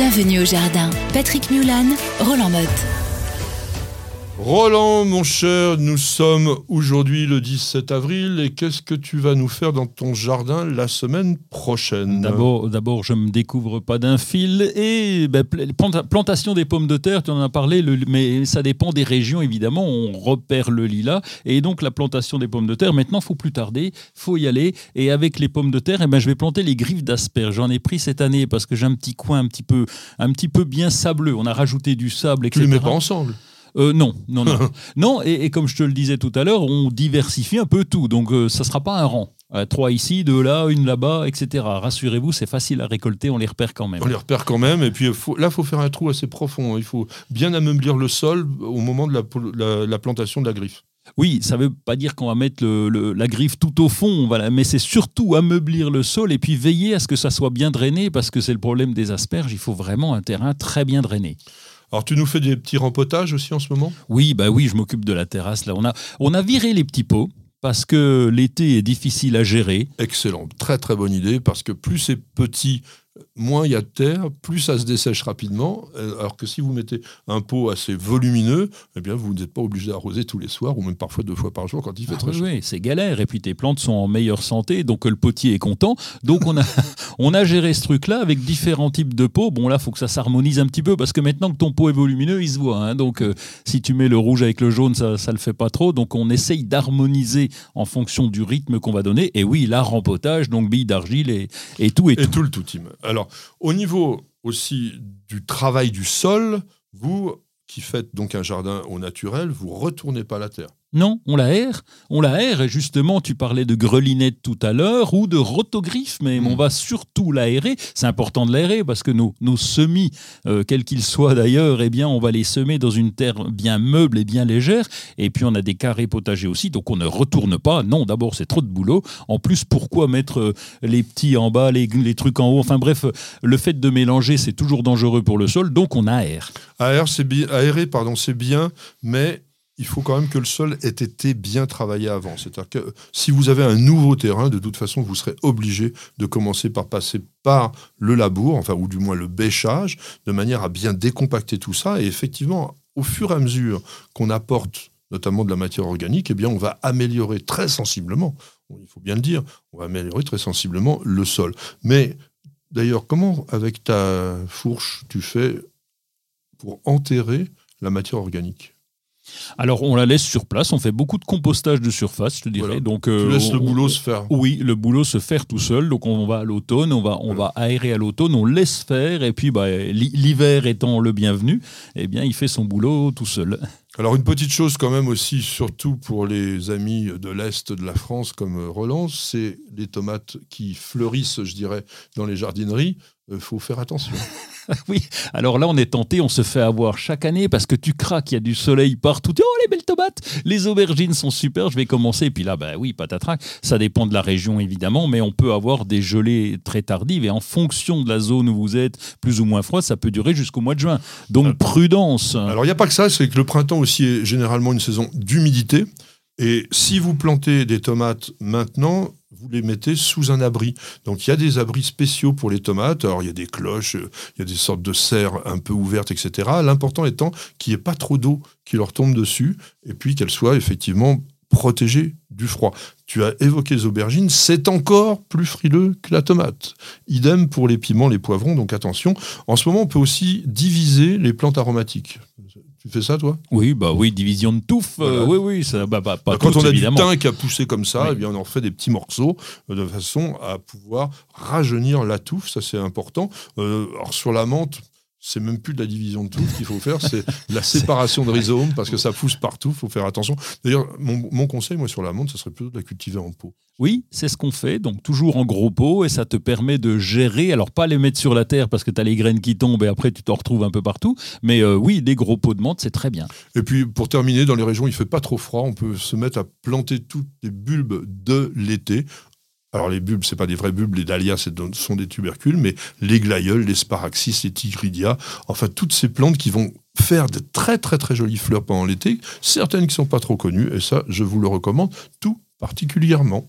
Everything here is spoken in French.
Bienvenue au jardin. Patrick Mulan, Roland Motte. Roland, mon cher, nous sommes aujourd'hui le 17 avril et qu'est-ce que tu vas nous faire dans ton jardin la semaine prochaine? D'abord, d'abord, je me découvre pas d'un fil et ben, plantation des pommes de terre, tu en as parlé, mais ça dépend des régions évidemment. On repère le lilas et donc la plantation des pommes de terre. Maintenant, faut plus tarder, faut y aller et avec les pommes de terre, eh ben, je vais planter les griffes d'asperges. J'en ai pris cette année parce que j'ai un petit coin un petit peu, un petit peu bien sableux. On a rajouté du sable, etc. Tu les mets pas ensemble? Euh, non, non, non. non et, comme je te le disais tout à l'heure, on diversifie un peu tout. Donc, euh, ça ne sera pas un rang. Euh, trois ici, deux là, une là-bas, etc. Rassurez-vous, c'est facile à récolter, on les repère quand même. On les repère quand même, et puis là, il faut faire un trou assez profond. Il faut bien ameublir le sol au moment de la, plantation de la griffe. Oui, ça ne veut pas dire qu'on va mettre la griffe tout au fond, voilà, mais c'est surtout ameublir le sol et puis veiller à ce que ça soit bien drainé, parce que c'est le problème des asperges, il faut vraiment un terrain très bien drainé. Alors tu nous fais des petits rempotages aussi en ce moment? Oui, bah oui, je m'occupe de la terrasse. Là, on a, on a viré les petits pots parce que l'été est difficile à gérer. Excellent, très très bonne idée parce que plus c'est petit, moins il y a de terre, plus ça se dessèche rapidement. Euh, alors que si vous mettez un pot assez volumineux, eh bien vous n'êtes pas obligé d'arroser tous les soirs ou même parfois deux fois par jour quand il fait ah très chaud. Oui, c'est galère. Et puis tes plantes sont en meilleure santé, donc le potier est content. Donc on a, on a géré ce truc-là avec différents types de pots. Bon là, il faut que ça s'harmonise un petit peu parce que maintenant que ton pot est volumineux, il se voit. Hein. Donc euh, si tu mets le rouge avec le jaune, ça ne le fait pas trop. Donc on essaye d'harmoniser en fonction du rythme qu'on va donner. Et oui, là, rempotage, donc billes d'argile et, et tout et, et tout. le tout. Alors au niveau aussi du travail du sol, vous qui faites donc un jardin au naturel, vous retournez pas la terre. Non, on l'aère. On l'aère. Et justement, tu parlais de grelinette tout à l'heure ou de rotogriffe, mais on mm. va surtout l'aérer. C'est important de l'aérer parce que nos, nos semis, euh, quels qu'ils soient d'ailleurs, eh bien, on va les semer dans une terre bien meuble et bien légère. Et puis, on a des carrés potagers aussi, donc on ne retourne pas. Non, d'abord, c'est trop de boulot. En plus, pourquoi mettre euh, les petits en bas, les, les trucs en haut? Enfin bref, le fait de mélanger, c'est toujours dangereux pour le sol, donc on aère. C'est aérer, pardon, c'est bien, mais il faut quand même que le sol ait été bien travaillé avant. C'est-à-dire que si vous avez un nouveau terrain, de toute façon, vous serez obligé de commencer par passer par le labour, enfin, ou du moins le bêchage, de manière à bien décompacter tout ça. Et effectivement, au fur et à mesure qu'on apporte notamment de la matière organique, eh bien, on va améliorer très sensiblement, il faut bien le dire, on va améliorer très sensiblement le sol. Mais d'ailleurs, comment, avec ta fourche, tu fais pour enterrer la matière organique? Alors on la laisse sur place, on fait beaucoup de compostage de surface, je te dirais. Donc tu euh, laisses le boulot se faire. Oui, le boulot se faire tout seul. Donc on va à l'automne, on va on va aérer à l'automne, on laisse faire et puis bah, l'hiver étant le bienvenu, eh bien il fait son boulot tout seul. Alors une petite chose quand même aussi, surtout pour les amis de l'Est de la France comme Roland, c'est les tomates qui fleurissent, je dirais, dans les jardineries. Il euh, faut faire attention. oui, alors là on est tenté, on se fait avoir chaque année parce que tu craques, il y a du soleil partout. Oh les belles tomates, les aubergines sont super, je vais commencer. Et puis là, bah oui, patatrac, ça dépend de la région évidemment, mais on peut avoir des gelées très tardives et en fonction de la zone où vous êtes, plus ou moins froid, ça peut durer jusqu'au mois de juin. Donc euh, prudence. Alors il n'y a pas que ça, c'est que le printemps aussi est généralement une saison d'humidité. Et si vous plantez des tomates maintenant, vous les mettez sous un abri. Donc il y a des abris spéciaux pour les tomates. Alors il y a des cloches, il y a des sortes de serres un peu ouvertes, etc. L'important étant qu'il n'y ait pas trop d'eau qui leur tombe dessus et puis qu'elles soient effectivement protégées du froid. Tu as évoqué les aubergines, c'est encore plus frileux que la tomate. Idem pour les piments, les poivrons, donc attention. En ce moment, on peut aussi diviser les plantes aromatiques. Tu fais ça, toi? Oui, bah oui, division de touffe. Euh, oui, oui, ça, bah, bah, pas Quand on a du thym qui a poussé comme ça, eh bien, on en fait des petits morceaux euh, de façon à pouvoir rajeunir la touffe. Ça, c'est important. Euh, alors, sur la menthe, c'est même plus de la division de touffe qu'il faut faire, c'est la séparation de rhizomes parce que ça pousse partout, il faut faire attention. D'ailleurs, mon, conseil, moi, sur la menthe, ce serait plutôt de la cultiver en pot. Oui, c'est ce qu'on fait, donc toujours en gros pot, et ça te permet de gérer, alors pas les mettre sur la terre parce que tu as les graines qui tombent et après tu t'en retrouves un peu partout, mais euh, oui, des gros pots de menthe, c'est très bien. Et puis, pour terminer, dans les régions où il fait pas trop froid, on peut se mettre à planter toutes les bulbes de l'été alors les bulbes, c'est pas des vrais bulbes, les dahlias sont des tubercules, mais les glaïeuls, les sparaxis, les tigridia, enfin toutes ces plantes qui vont faire de très très très jolies fleurs pendant l'été, certaines qui sont pas trop connues, et ça je vous le recommande tout particulièrement.